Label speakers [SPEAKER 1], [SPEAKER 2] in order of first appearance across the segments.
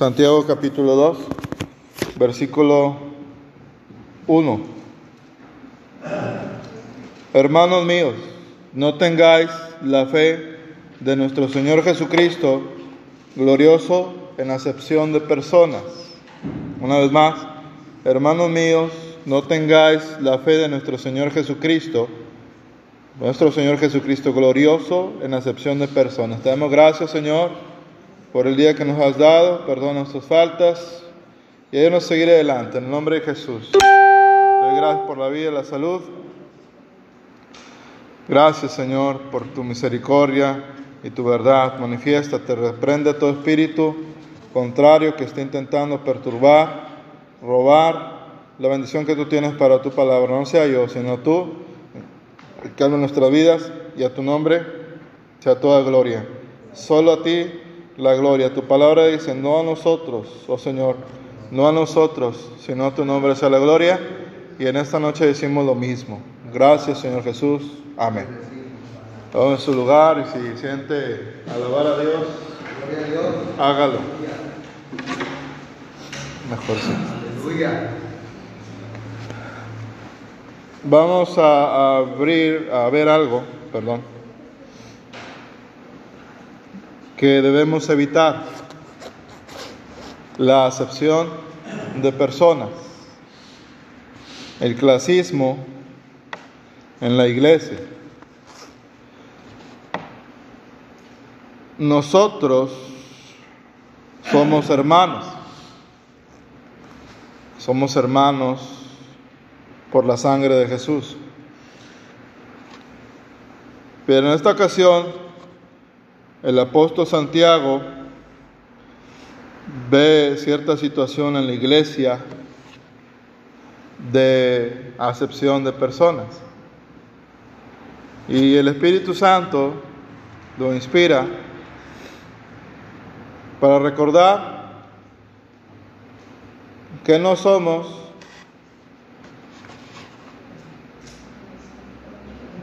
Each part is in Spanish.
[SPEAKER 1] Santiago capítulo 2, versículo 1. Hermanos míos, no tengáis la fe de nuestro Señor Jesucristo, glorioso en acepción de personas. Una vez más, hermanos míos, no tengáis la fe de nuestro Señor Jesucristo, nuestro Señor Jesucristo glorioso en acepción de personas. Te damos gracias, Señor, por el día que nos has dado. Perdona nuestras faltas y ayúdanos a seguir adelante. En el nombre de Jesús. Doy gracias por la vida y la salud. Gracias, Señor, por tu misericordia y tu verdad. Manifiesta, te reprende todo espíritu contrario que esté intentando perturbar, robar la bendición que tú tienes para tu palabra. No sea yo, sino tú que en nuestras vidas y a tu nombre sea toda gloria. Solo a ti la gloria. Tu palabra dice, no a nosotros, oh Señor, no a nosotros, sino a tu nombre sea la gloria. Y en esta noche decimos lo mismo. Gracias, Señor Jesús. Amén. Todo en su lugar y si siente alabar a Dios, hágalo. Mejor sí. Vamos a abrir, a ver algo, perdón, que debemos evitar. La acepción de personas. El clasismo en la iglesia. Nosotros somos hermanos. Somos hermanos por la sangre de Jesús. Pero en esta ocasión, el apóstol Santiago ve cierta situación en la iglesia de acepción de personas. Y el Espíritu Santo lo inspira para recordar que no somos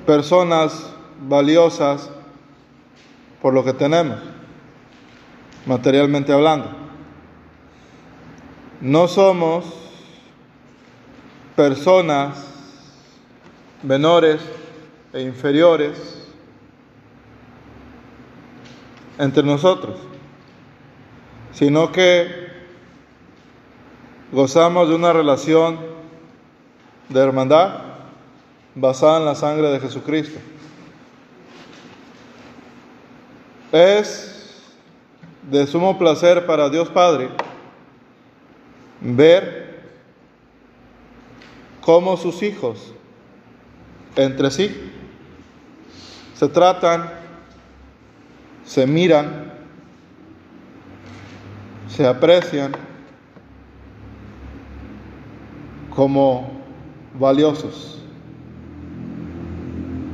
[SPEAKER 1] personas valiosas por lo que tenemos, materialmente hablando. No somos personas menores e inferiores entre nosotros, sino que gozamos de una relación de hermandad basada en la sangre de Jesucristo. Es de sumo placer para Dios Padre ver cómo sus hijos entre sí se tratan, se miran, se aprecian como valiosos.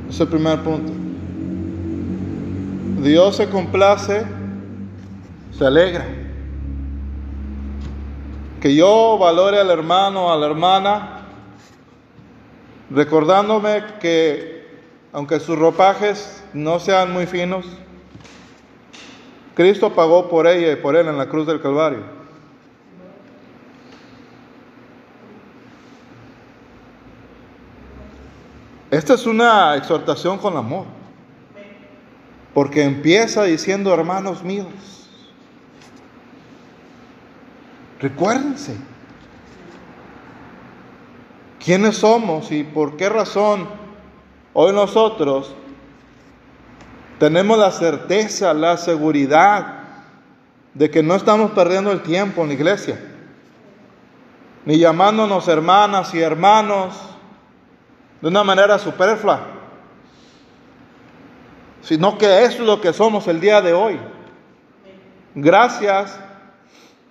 [SPEAKER 1] Es el primer punto. Dios se complace, se alegra. Que yo valore al hermano, a la hermana, recordándome que aunque sus ropajes no sean muy finos, Cristo pagó por ella y por él en la cruz del Calvario. Esta es una exhortación con amor. Porque empieza diciendo, hermanos míos, recuérdense quiénes somos y por qué razón hoy nosotros tenemos la certeza, la seguridad de que no estamos perdiendo el tiempo en la iglesia, ni llamándonos hermanas y hermanos de una manera superflua, sino que es lo que somos el día de hoy. Gracias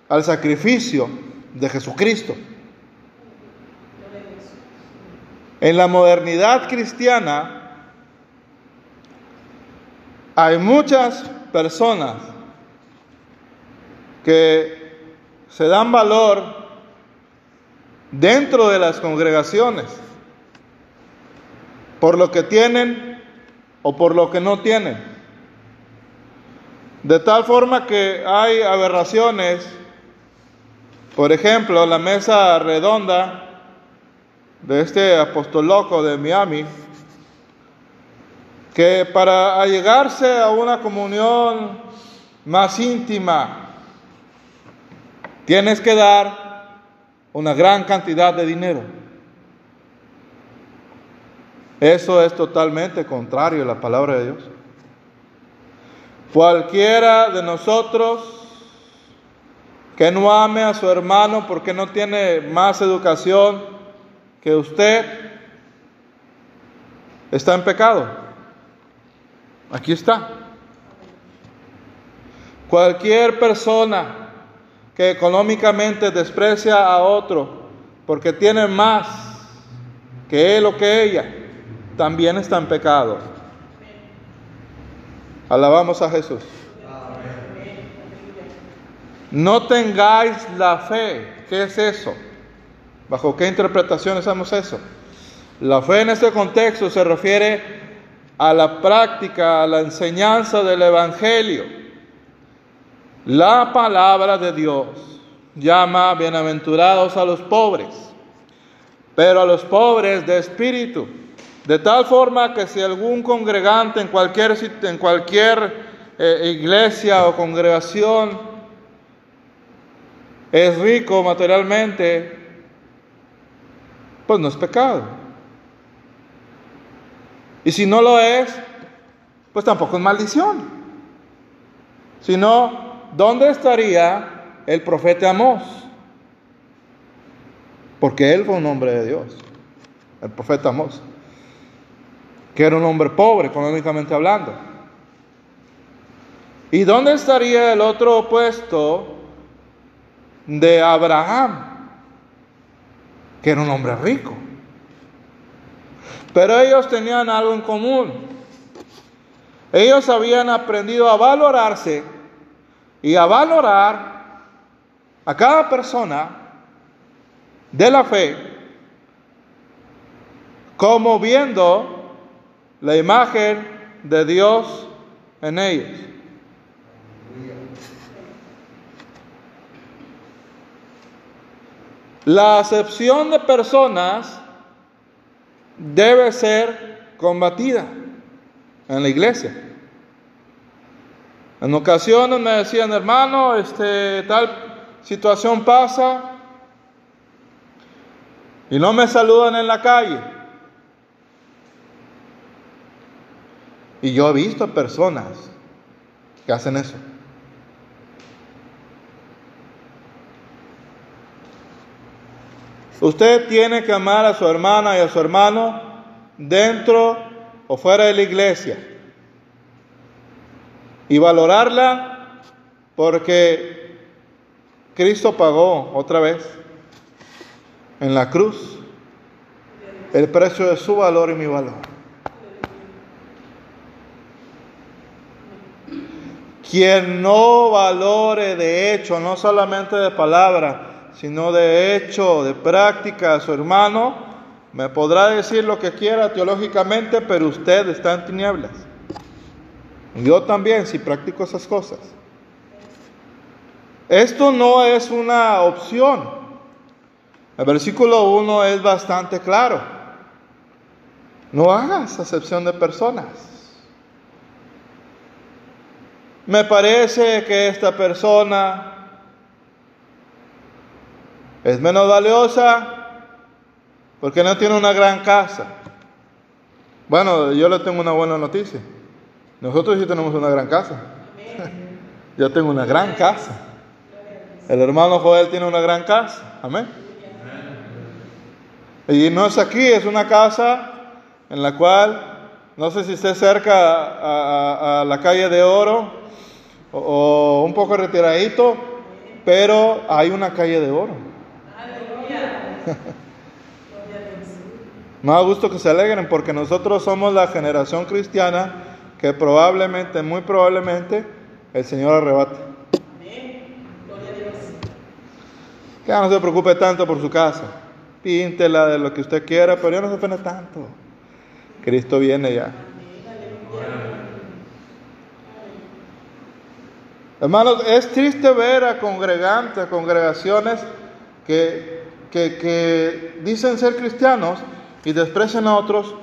[SPEAKER 1] al sacrificio de Jesucristo. En la modernidad cristiana hay muchas personas que se dan valor dentro de las congregaciones por lo que tienen o por lo que no tienen. De tal forma que hay aberraciones Por ejemplo, la mesa redonda de este apóstol loco de Miami, que para allegarse a una comunión más íntima, tienes que dar una gran cantidad de dinero. Eso es totalmente contrario a la palabra de Dios. Cualquiera de nosotros que no ame a su hermano porque no tiene más educación que usted, está en pecado. Aquí está. Cualquier persona que económicamente desprecia a otro porque tiene más que él o que ella, también está en. Alabamos a Jesús. No tengáis la fe. ¿Qué es eso? ¿Bajo qué interpretación hacemos eso? La fe en este contexto se refiere a la práctica, a la enseñanza del Evangelio. La palabra de Dios llama bienaventurados a los pobres, pero a los pobres de espíritu, de tal forma que si algún congregante en cualquier, en cualquier eh, iglesia o congregación es rico materialmente, pues no es pecado. Y si no lo es, pues tampoco es maldición. Si no, ¿dónde estaría el profeta Amós? Porque él fue un hombre de Dios, el profeta Amós, que era un hombre pobre económicamente hablando. ¿Y dónde estaría el otro opuesto de Abraham, que era un hombre rico. Pero ellos tenían algo en común. Ellos habían aprendido a valorarse y a valorar a cada persona de la fe como viendo la imagen de Dios en ellos. La acepción de personas debe ser combatida en la iglesia. En ocasiones me decían, hermano, este, tal situación pasa y no me saludan en la calle. Y yo he visto personas que hacen eso. Usted tiene que amar a su hermana y a su hermano dentro o fuera de la iglesia. Y valorarla porque Cristo pagó otra vez en la cruz el precio de su valor y mi valor. Quien no valore de hecho, no solamente de palabra, sino de hecho, de práctica a su hermano, me podrá decir lo que quiera teológicamente, pero usted está en tinieblas. Yo también, si practico esas cosas. Esto no es una opción. El versículo 1 es bastante claro. No hagas acepción de personas. Me parece que esta persona es menos valiosa porque no tiene una gran casa. Bueno, yo le tengo una buena noticia. Nosotros sí tenemos una gran casa. yo tengo una gran casa. El hermano Joel tiene una gran casa. Amén. Y no es aquí, es una casa en la cual, no sé si esté cerca a, la calle de Oro o, un poco retiradito, pero hay una calle de Oro. Me da gusto que se alegren porque nosotros somos la generación cristiana que probablemente, muy probablemente, el Señor arrebate. Que no se preocupe tanto por su casa. Píntela de lo que usted quiera, pero ya no se pene tanto. Cristo viene ya. Hermanos, es triste ver a congregantes, a congregaciones que, que, dicen ser cristianos y desprecian a otros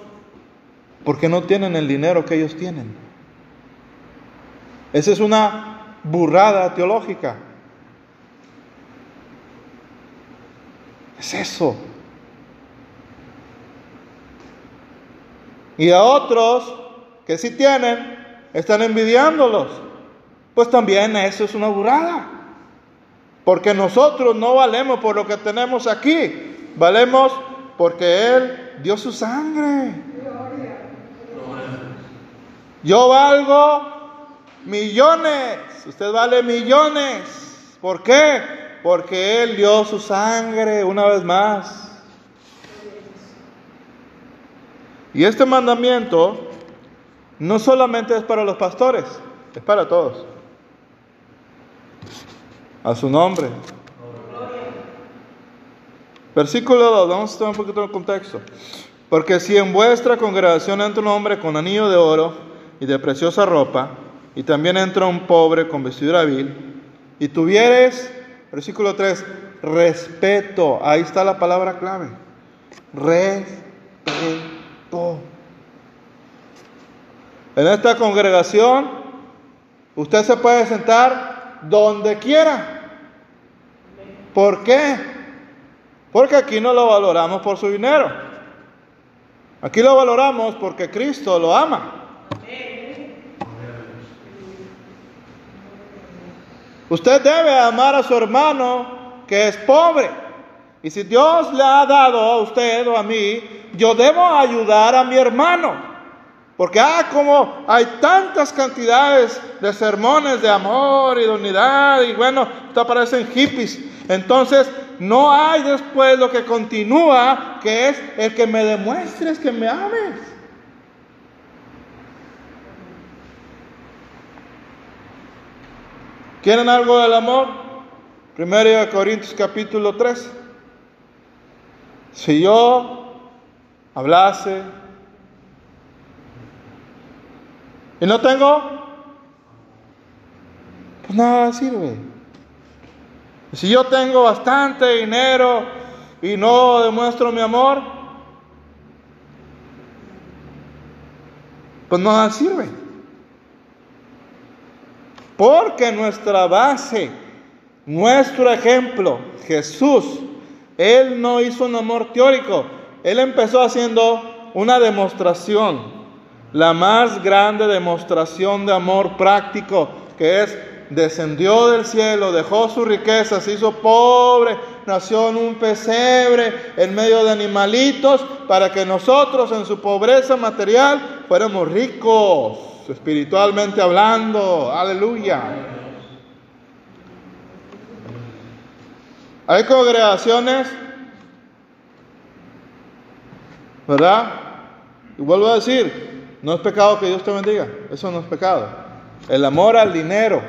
[SPEAKER 1] porque no tienen el dinero que ellos tienen. Esa es una burrada teológica. Es eso. Y a otros que sí tienen, están envidiándolos. Pues también eso es una burrada. Porque nosotros no valemos por lo que tenemos aquí. Valemos porque Él dio su sangre. Yo valgo millones. Usted vale millones. ¿Por qué? Porque Él dio su sangre una vez más. Y este mandamiento no solamente es para los pastores, es para todos. A su nombre. Versículo 2, vamos a estar un poquito el contexto. Porque si en vuestra congregación entra un hombre con anillo de oro y de preciosa ropa, y también entra un pobre con vestidura vil, y tuvieres, versículo 3, respeto, ahí está la palabra clave, respeto. En esta congregación, usted se puede sentar donde quiera. ¿Por qué? Porque aquí no lo valoramos por su dinero. Aquí lo valoramos porque Cristo lo ama. Usted debe amar a su hermano que es pobre. Y si Dios le ha dado a usted o a mí, yo debo ayudar a mi hermano. Porque, ah, como hay tantas cantidades de sermones de amor y de unidad, y bueno, te aparecen hippies. Entonces, no hay después lo que continúa, que es el que me demuestres que me ames. ¿Quieren algo del amor? Primero de Corintios capítulo 3. Si yo hablase y no tengo, pues nada sirve. Si yo tengo bastante dinero y no demuestro mi amor, pues nada sirve. Porque nuestra base, nuestro ejemplo, Jesús, Él no hizo un amor teórico, Él empezó haciendo una demostración la más grande demostración de amor práctico, que es descendió del cielo, dejó su riqueza, se hizo pobre, nació en un pesebre en medio de animalitos, para que nosotros en su pobreza material fuéramos ricos, espiritualmente hablando. Aleluya. Hay congregaciones, ¿verdad? Y vuelvo a decir, no es pecado que Dios te bendiga. Eso no es pecado. El amor al dinero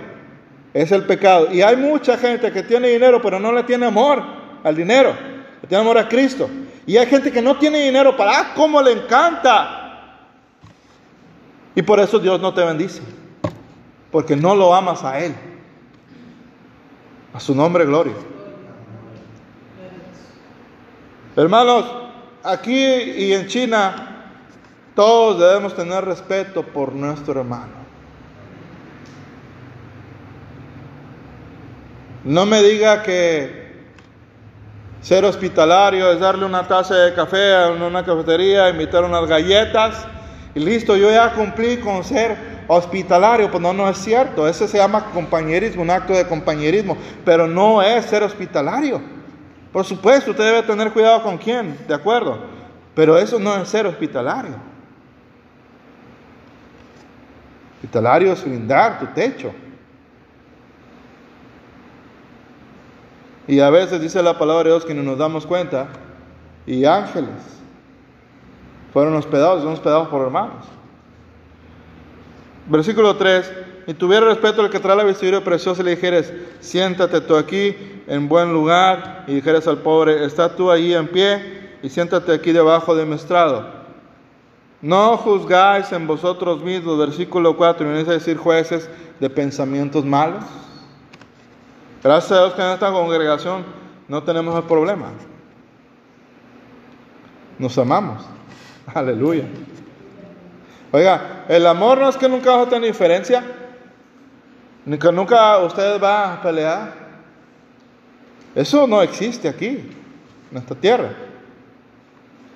[SPEAKER 1] es el pecado. Y hay mucha gente que tiene dinero, pero no le tiene amor al dinero. Le tiene amor a Cristo. Y hay gente que no tiene dinero para, ah, cómo le encanta. Y por eso Dios no te bendice. Porque no lo amas a Él. A su nombre, gloria. Hermanos, aquí y en China todos debemos tener respeto por nuestro hermano. No me diga que ser hospitalario es darle una taza de café en una cafetería, invitar unas galletas y listo, yo ya cumplí con ser hospitalario. Pues no, no es cierto. Ese se llama compañerismo, un acto de compañerismo, pero no es ser hospitalario. Por supuesto, usted debe tener cuidado con quién, de acuerdo, pero eso no es ser hospitalario. Hospitalario es lindar tu techo. Y a veces dice la palabra de Dios que no nos damos cuenta. Y ángeles fueron hospedados, son hospedados por hermanos. Versículo 3. Y tuviera respeto al que trae la vestidura preciosa y le dijeres, siéntate tú aquí en buen lugar. Y dijeres al pobre, está tú ahí en pie y siéntate aquí debajo de mi estrado. No juzgáis en vosotros mismos, versículo 4, y venís a decir jueces de pensamientos malos. Gracias a Dios que en esta congregación no tenemos el problema. Nos amamos. Aleluya. Oiga, el amor no es que nunca va a diferencia, ni que nunca usted va a pelear. Eso no existe aquí, en esta tierra.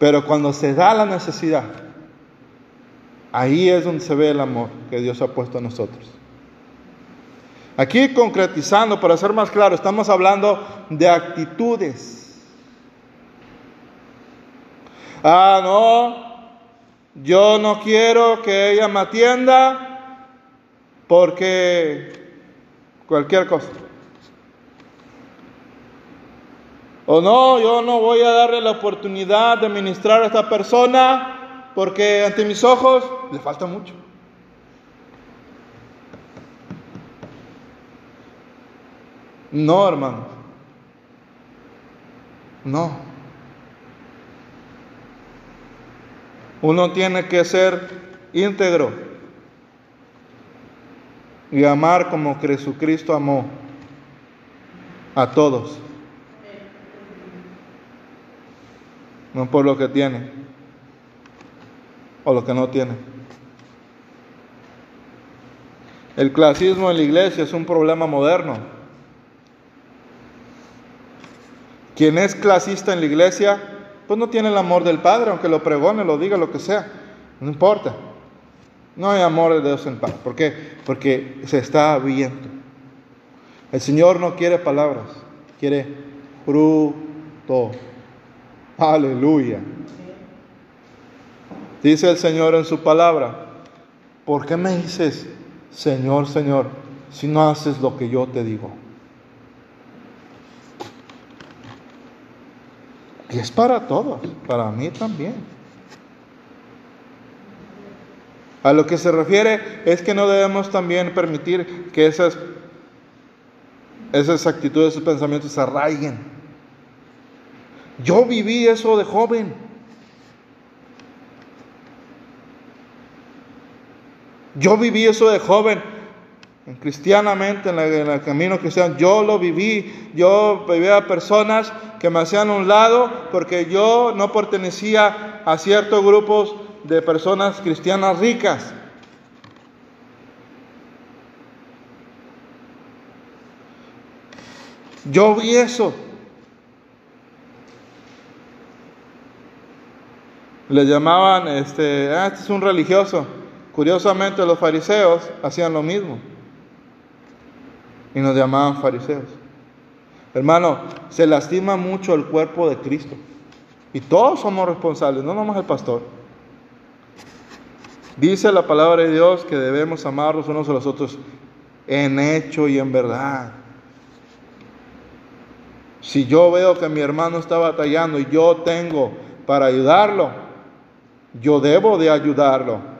[SPEAKER 1] Pero cuando se da la necesidad, ahí es donde se ve el amor que Dios ha puesto a nosotros. Aquí concretizando, para ser más claro, estamos hablando de actitudes. Ah, no, yo no quiero que ella me atienda porque cualquier cosa. O no, yo no voy a darle la oportunidad de ministrar a esta persona porque ante mis ojos le falta mucho. No, hermanos. No. Uno tiene que ser íntegro y amar como Jesucristo amó a todos. No por lo que tiene o lo que no tiene. El clasismo en la iglesia es un problema moderno. Quien es clasista en la iglesia, pues no tiene el amor del Padre, aunque lo pregone, lo diga, lo que sea. No importa. No hay amor de Dios en paz. ¿Por qué? Porque se está viendo. El Señor no quiere palabras, quiere fruto. Aleluya. Dice el Señor en su palabra, ¿por qué me dices, Señor, Señor, si no haces lo que yo te digo? Y es para todos, para mí también. A lo que se refiere es que no debemos también permitir que esas, esas actitudes, esos pensamientos se arraiguen. Yo viví eso de joven. Yo viví eso de joven cristianamente, en, el camino cristiano, yo lo viví, yo vivía personas que me hacían un lado porque yo no pertenecía a ciertos grupos de personas cristianas ricas. Yo vi eso. Le llamaban, este, ah, este es un religioso. Curiosamente los fariseos hacían lo mismo y nos llamaban fariseos. Hermano, se lastima mucho el cuerpo de Cristo. Y todos somos responsables, no nomás el pastor. Dice la palabra de Dios que debemos amarnos unos a los otros en hecho y en verdad. Si yo veo que mi hermano está batallando y yo tengo para ayudarlo, yo debo de ayudarlo.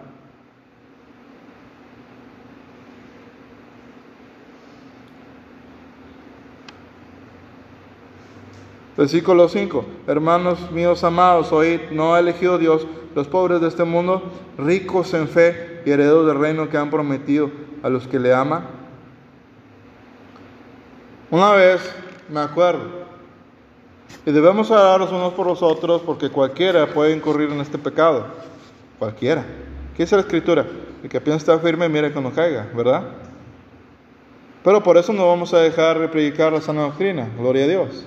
[SPEAKER 1] Versículo 5. Hermanos míos amados, oíd, no ha elegido Dios los pobres de este mundo, ricos en fe y herederos del reino que han prometido a los que le aman. Una vez me acuerdo, y debemos los unos por los otros porque cualquiera puede incurrir en este pecado. Cualquiera. ¿Qué dice la escritura? El que piensa estar firme, mire que caiga, ¿verdad? Pero por eso no vamos a dejar de predicar la sana doctrina. Gloria a Dios.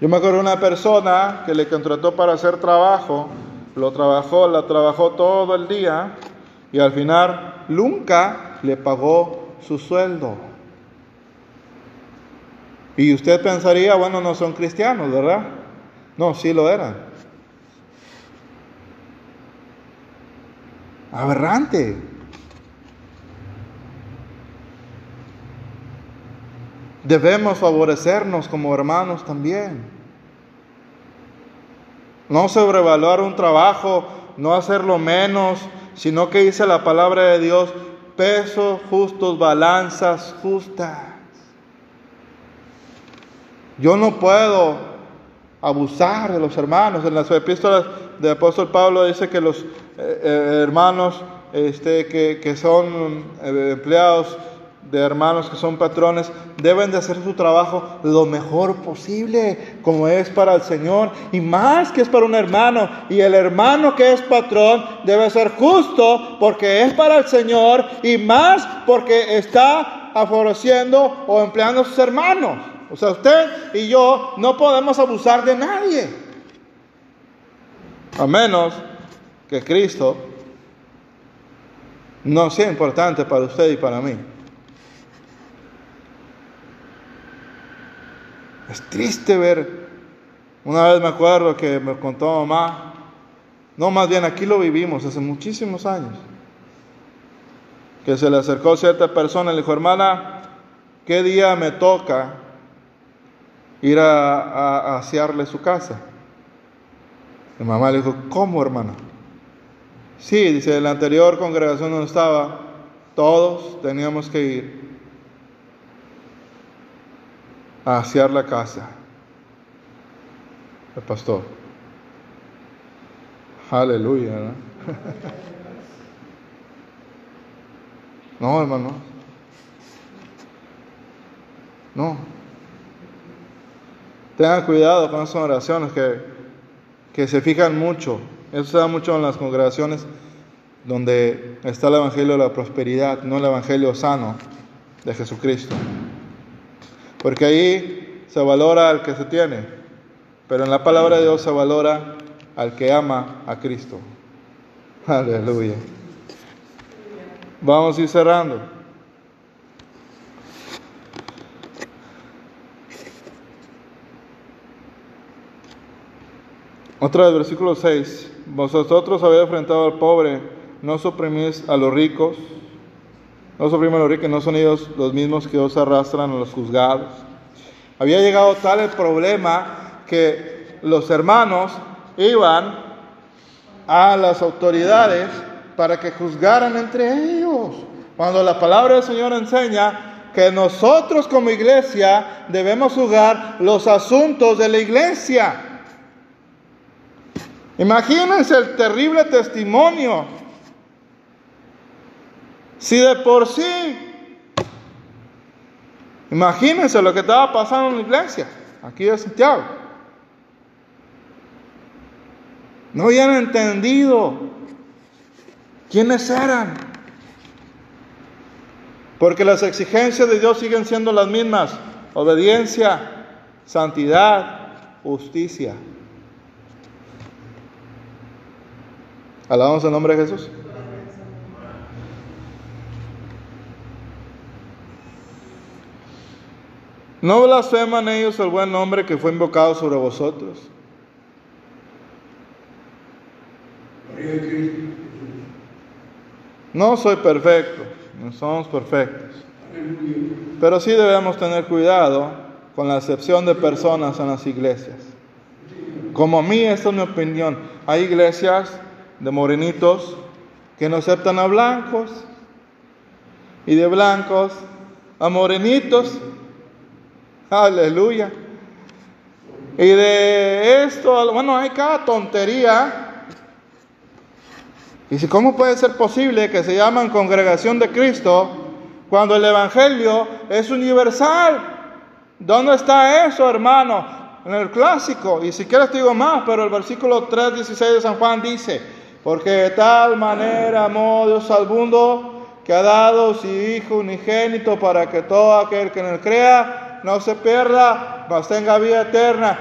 [SPEAKER 1] Yo me acuerdo de una persona que le contrató para hacer trabajo, lo trabajó, la trabajó todo el día y al final nunca le pagó su sueldo. Y usted pensaría, bueno, no son cristianos, ¿verdad? No, sí lo eran. Aberrante. Debemos favorecernos como hermanos también. No sobrevaluar un trabajo, no hacerlo menos, sino que dice la palabra de Dios, pesos justos, balanzas justas. Yo no puedo abusar de los hermanos. En las epístolas del apóstol Pablo dice que los eh, eh, hermanos este, que, que, son eh, empleados de hermanos que son patrones deben de hacer su trabajo lo mejor posible, como es para el Señor, y más que es para un hermano. Y el hermano que es patrón debe ser justo porque es para el Señor, y más porque está favoreciendo o empleando a sus hermanos. O sea, usted y yo no podemos abusar de nadie, a menos que Cristo no sea importante para usted y para mí. Es triste ver, una vez me acuerdo que me contó mamá, no, más bien aquí lo vivimos hace muchísimos años, que se le acercó cierta persona y le dijo, hermana, ¿qué día me toca ir a, a, asearle su casa? Mi mamá le dijo, ¿cómo hermana? Sí, dice, en la anterior congregación donde estaba, todos teníamos que ir a la casa. El pastor. Aleluya. ¿no? no, hermano. No. Tengan cuidado con esas oraciones que, que se fijan mucho. Eso se da mucho en las congregaciones donde está el Evangelio de la prosperidad, no el Evangelio sano de Jesucristo. Porque ahí se valora al que se tiene, pero en la palabra de Dios se valora al que ama a Cristo. Aleluya. Vamos a ir cerrando. Otra vez, versículo 6. Vosotros habéis enfrentado al pobre, no suprimís a los ricos no suprimen los ricos, no son ellos los mismos que os arrastran a los juzgados. Había llegado tal el problema que los hermanos iban a las autoridades para que juzgaran entre ellos. Cuando la palabra del Señor enseña que nosotros como iglesia debemos juzgar los asuntos de la iglesia. Imagínense el terrible testimonio si de por sí, imagínense lo que estaba pasando en la iglesia, aquí de Santiago. No habían entendido quiénes eran. Porque las exigencias de Dios siguen siendo las mismas. Obediencia, santidad, justicia. Alabamos el nombre de Jesús. ¿No blasfeman ellos el buen nombre que fue invocado sobre vosotros? No soy perfecto, no somos perfectos. Pero sí debemos tener cuidado con la acepción de personas en las iglesias. Como a mí, esta es mi opinión. Hay iglesias de morenitos que no aceptan a blancos y de blancos a morenitos Aleluya. Y de esto, bueno, hay cada tontería. Y si, ¿cómo puede ser posible que se llaman congregación de Cristo cuando el Evangelio es universal? ¿Dónde está eso, hermano? En el clásico. Y si quieres te digo más, pero el versículo 3.16 de San Juan dice, porque de tal manera amó Dios al mundo que ha dado su Hijo unigénito para que todo aquel que en él crea no se pierda, mas tenga vida eterna.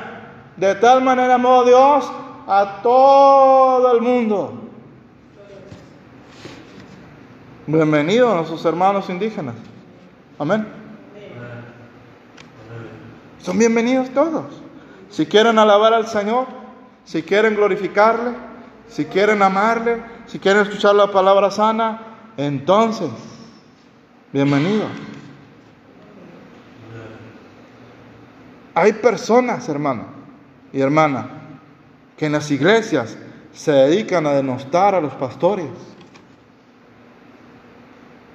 [SPEAKER 1] De tal manera amó Dios a todo el mundo. Bienvenidos a nuestros hermanos indígenas. Amén. Son bienvenidos todos. Si quieren alabar al Señor, si quieren glorificarle, si quieren amarle, si quieren escuchar la palabra sana, entonces, bienvenidos. Hay personas, hermano y hermana, que en las iglesias se dedican a denostar a los pastores,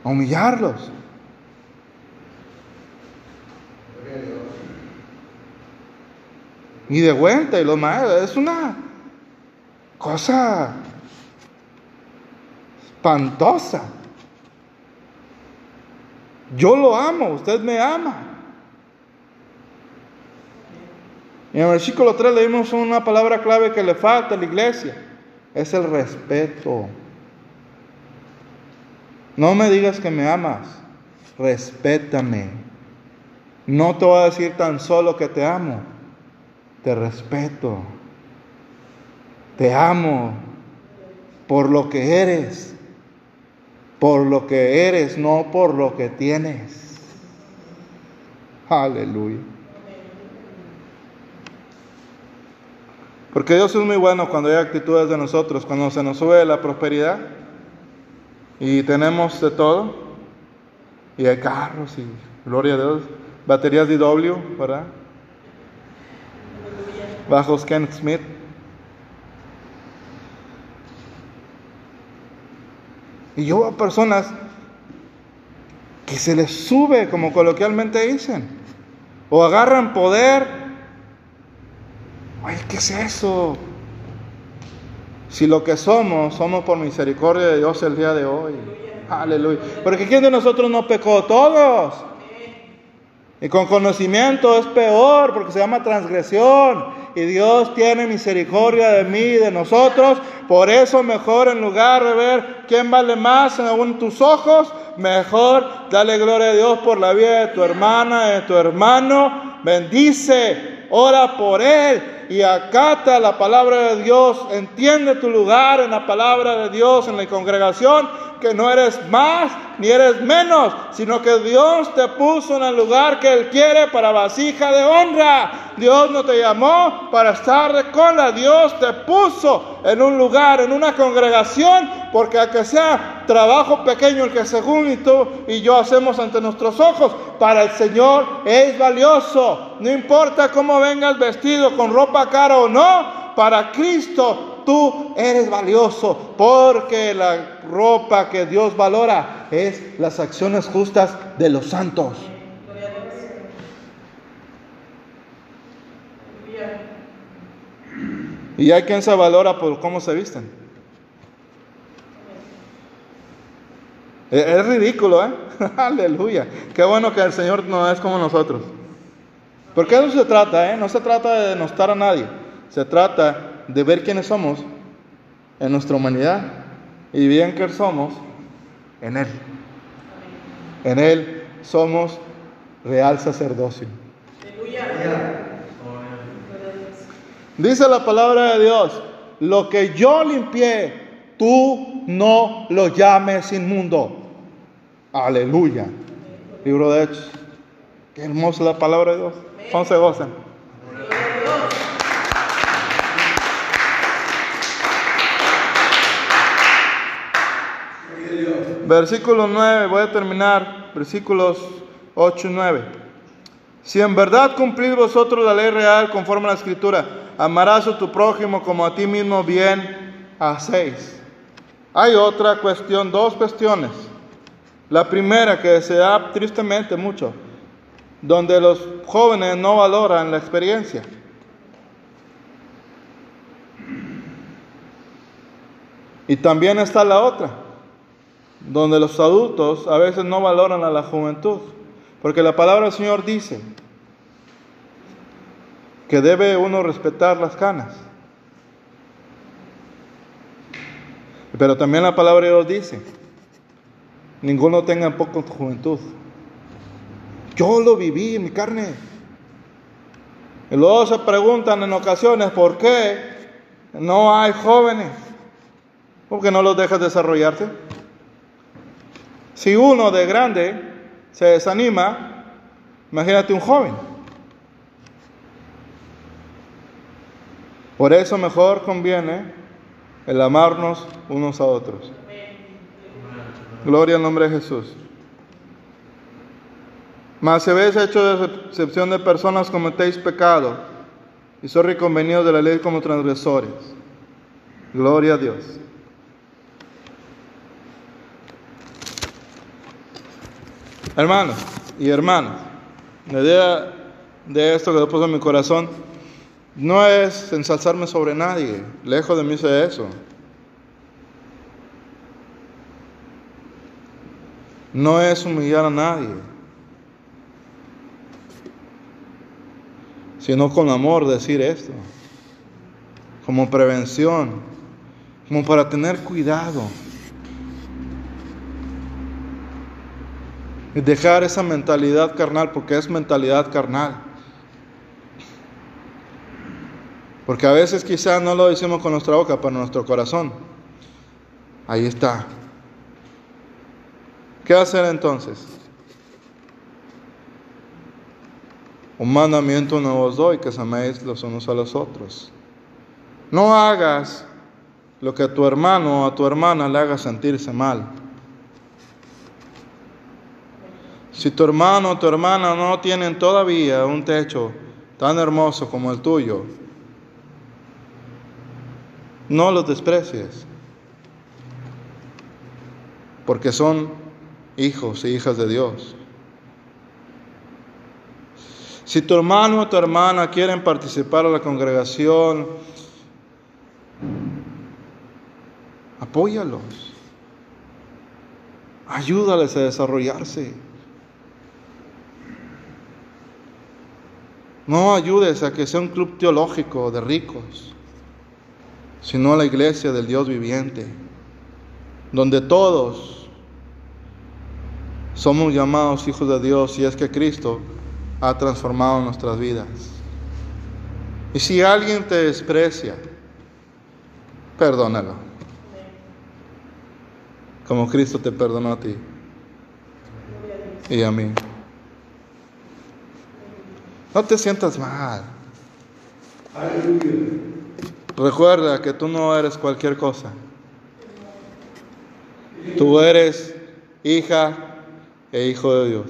[SPEAKER 1] a humillarlos. Y de vuelta, y los maestros, es una cosa espantosa. Yo lo amo, usted me ama. Y en el versículo 3 leímos una palabra clave que le falta a la iglesia. Es el respeto. No me digas que me amas, respétame. No te voy a decir tan solo que te amo, te respeto. Te amo por lo que eres, por lo que eres, no por lo que tienes. Aleluya. Porque Dios es muy bueno cuando hay actitudes de nosotros, cuando se nos sube la prosperidad y tenemos de todo, y hay carros y gloria a Dios, baterías de W, ¿verdad? Bajos Ken Smith. Y yo a personas que se les sube, como coloquialmente dicen, o agarran poder. Ay, ¿qué es eso? Si lo que somos, somos por misericordia de Dios el día de hoy. Aleluya. Porque ¿quién de nosotros no pecó? Todos. Y con conocimiento es peor porque se llama transgresión. Y Dios tiene misericordia de mí y de nosotros. Por eso mejor en lugar de ver quién vale más en tus ojos, mejor dale gloria a Dios por la vida de tu hermana, de tu hermano. Bendice, ora por él y acata la palabra de Dios, entiende tu lugar en la palabra de Dios en la congregación, que no eres más ni eres menos, sino que Dios te puso en el lugar que Él quiere para vasija de honra. Dios no te llamó para estar de cola, Dios te puso en un lugar, en una congregación, porque a que sea trabajo pequeño el que según y tú y yo hacemos ante nuestros ojos, para el Señor es valioso. No importa cómo vengas vestido, con ropa cara o no, para Cristo tú eres valioso, porque la ropa que Dios valora es las acciones justas de los santos. Y hay quien se valora por cómo se visten. Es ridículo, ¿eh? Aleluya. Qué bueno que el Señor no es como nosotros. Porque eso se trata, ¿eh? No se trata de denostar a nadie. Se trata de ver quiénes somos en nuestra humanidad y bien que somos en Él. En Él somos real sacerdocio. Dice la palabra de Dios, lo que yo limpié, tú no lo llames inmundo. Aleluya. Libro de Hechos. Qué hermosa la palabra de Dios. ¿Cómo se gozan? Versículo 9, voy a terminar. Versículos 8 y 9. Si en verdad cumplís vosotros la ley real conforme a la escritura, amarás a tu prójimo como a ti mismo bien hacéis. Hay otra cuestión, dos cuestiones. La primera que se da tristemente mucho, donde los jóvenes no valoran la experiencia. Y también está la otra, donde los adultos a veces no valoran a la juventud, porque la palabra del Señor dice que debe uno respetar las canas. Pero también la palabra de Dios dice, ninguno tenga poco juventud. Yo lo viví en mi carne. Y luego se preguntan en ocasiones por qué no hay jóvenes. ¿Por qué no los dejas desarrollarse? Si uno de grande se desanima, imagínate un joven. Por eso mejor conviene el amarnos unos a otros. Gloria al nombre de Jesús. Mas si habéis hecho excepción de personas, cometéis pecado y sois reconvenidos de la ley como transgresores. Gloria a Dios. Hermanos y hermanas, la idea de esto que Dios puso en mi corazón no es ensalzarme sobre nadie, lejos de mí de eso. No es humillar a nadie, sino con amor decir esto, como prevención, como para tener cuidado. Y dejar esa mentalidad carnal, porque es mentalidad carnal. Porque a veces quizás no lo decimos con nuestra boca, pero nuestro corazón. Ahí está. ¿Qué hacer entonces? Un mandamiento nuevo os doy, que os améis los unos a los otros. No hagas lo que a tu hermano o a tu hermana le haga sentirse mal. Si tu hermano o tu hermana no tienen todavía un techo tan hermoso como el tuyo, no los desprecies, porque son hijos e hijas de Dios. Si tu hermano o tu hermana quieren participar en la congregación, apóyalos, ayúdales a desarrollarse. No ayudes a que sea un club teológico de ricos, sino la iglesia del Dios viviente, donde todos somos llamados hijos de Dios y es que Cristo ha transformado nuestras vidas. Y si alguien te desprecia, perdónalo. Como Cristo te perdonó a ti y a mí. No te sientas mal. Recuerda que tú no eres cualquier cosa. Tú eres hija e hijo de Dios.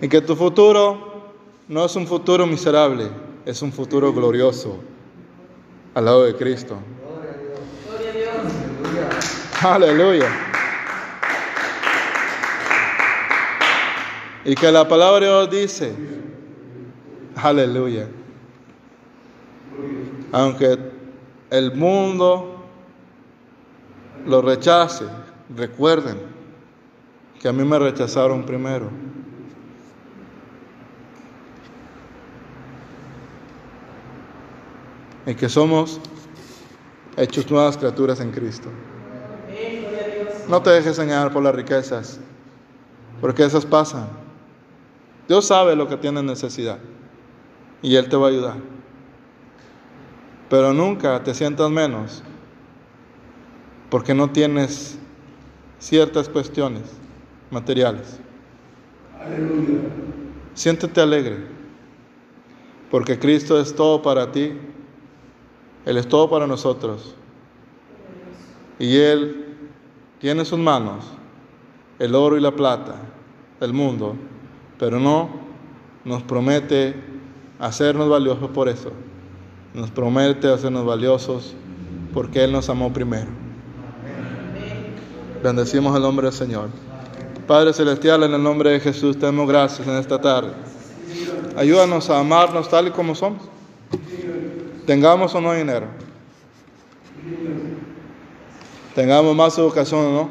[SPEAKER 1] Y que tu futuro no es un futuro miserable, es un futuro glorioso al lado de Cristo. Aleluya. Y que la palabra de Dios dice, aleluya. Aunque el mundo lo rechace, recuerden que a mí me rechazaron primero. Y que somos hechos nuevas criaturas en Cristo. No te dejes engañar por las riquezas, porque esas pasan. Dios sabe lo que tienes necesidad y Él te va a ayudar. Pero nunca te sientas menos porque no tienes ciertas cuestiones materiales. Siéntete alegre porque Cristo es todo para ti, Él es todo para nosotros y Él tiene en sus manos el oro y la plata del mundo pero no nos promete hacernos valiosos por eso. Nos promete hacernos valiosos porque Él nos amó primero. Bendecimos el nombre del Señor. Padre Celestial, en el nombre de Jesús, te damos gracias en esta tarde. Ayúdanos a amarnos tal y como somos. Tengamos o no dinero. Tengamos más educación o no.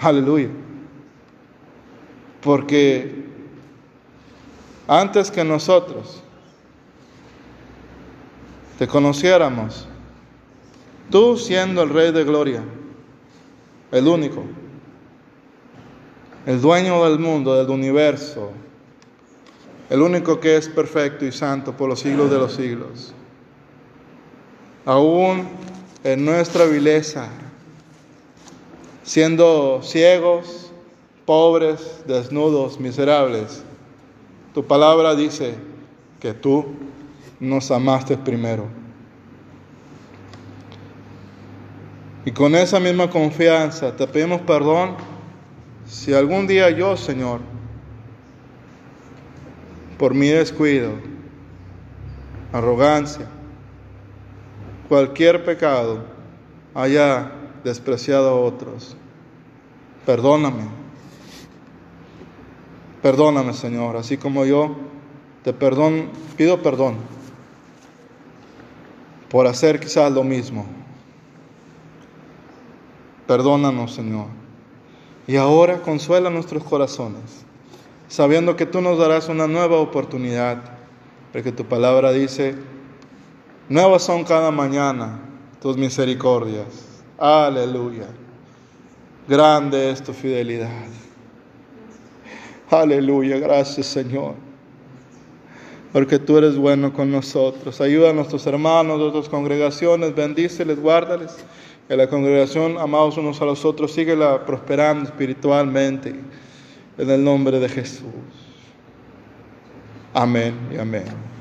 [SPEAKER 1] Aleluya. Porque antes que nosotros te conociéramos, tú siendo el Rey de Gloria, el único, el dueño del mundo, del universo, el único que es perfecto y santo por los siglos de los siglos, aún en nuestra vileza, siendo ciegos, pobres, desnudos, miserables. Tu palabra dice que tú nos amaste primero. Y con esa misma confianza te pedimos perdón si algún día yo, Señor, por mi descuido, arrogancia, cualquier pecado, haya despreciado a otros. Perdóname. Perdóname, Señor, así como yo te perdón, pido perdón por hacer quizás lo mismo. Perdónanos, Señor. Y ahora consuela nuestros corazones, sabiendo que tú nos darás una nueva oportunidad, porque tu palabra dice, nuevas son cada mañana tus misericordias. Aleluya. Grande es tu fidelidad. Aleluya, gracias Señor. Porque tú eres bueno con nosotros. Ayuda a nuestros hermanos de otras congregaciones, bendíceles, guárdales. Que la congregación, amados unos a los otros, síguela prosperando espiritualmente. En el nombre de Jesús. Amén y amén.